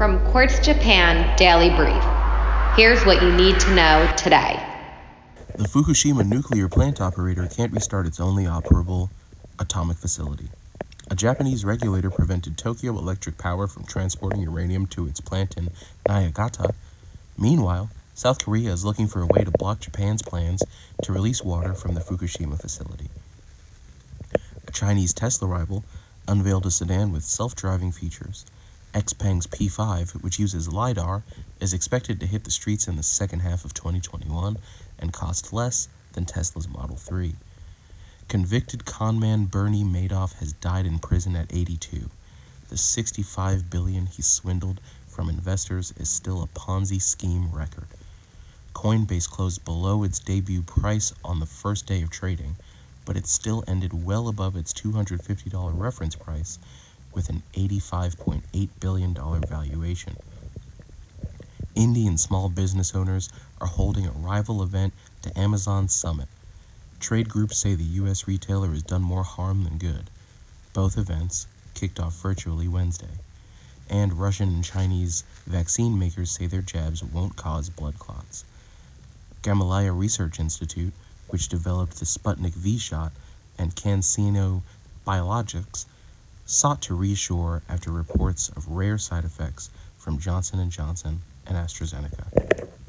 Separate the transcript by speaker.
Speaker 1: From Quartz Japan Daily Brief. Here's what you need to know today.
Speaker 2: The Fukushima nuclear plant operator can't restart its only operable atomic facility. A Japanese regulator prevented Tokyo Electric Power from transporting uranium to its plant in Niigata. Meanwhile, South Korea is looking for a way to block Japan's plans to release water from the Fukushima facility. A Chinese Tesla rival unveiled a sedan with self-driving features. XPeng's P5, which uses LiDAR, is expected to hit the streets in the second half of 2021 and cost less than Tesla's Model 3. Convicted conman Bernie Madoff has died in prison at 82. The 65 billion he swindled from investors is still a Ponzi scheme record. Coinbase closed below its debut price on the first day of trading, but it still ended well above its $250 reference price with an $85.8 billion valuation. Indian small business owners are holding a rival event to Amazon's summit. Trade groups say the U.S. retailer has done more harm than good. Both events kicked off virtually Wednesday. And Russian and Chinese vaccine makers say their jabs won't cause blood clots. Gamaleya Research Institute, which developed the Sputnik V shot, and CanSino Biologics sought to reassure after reports of rare side effects from Johnson & Johnson and AstraZeneca.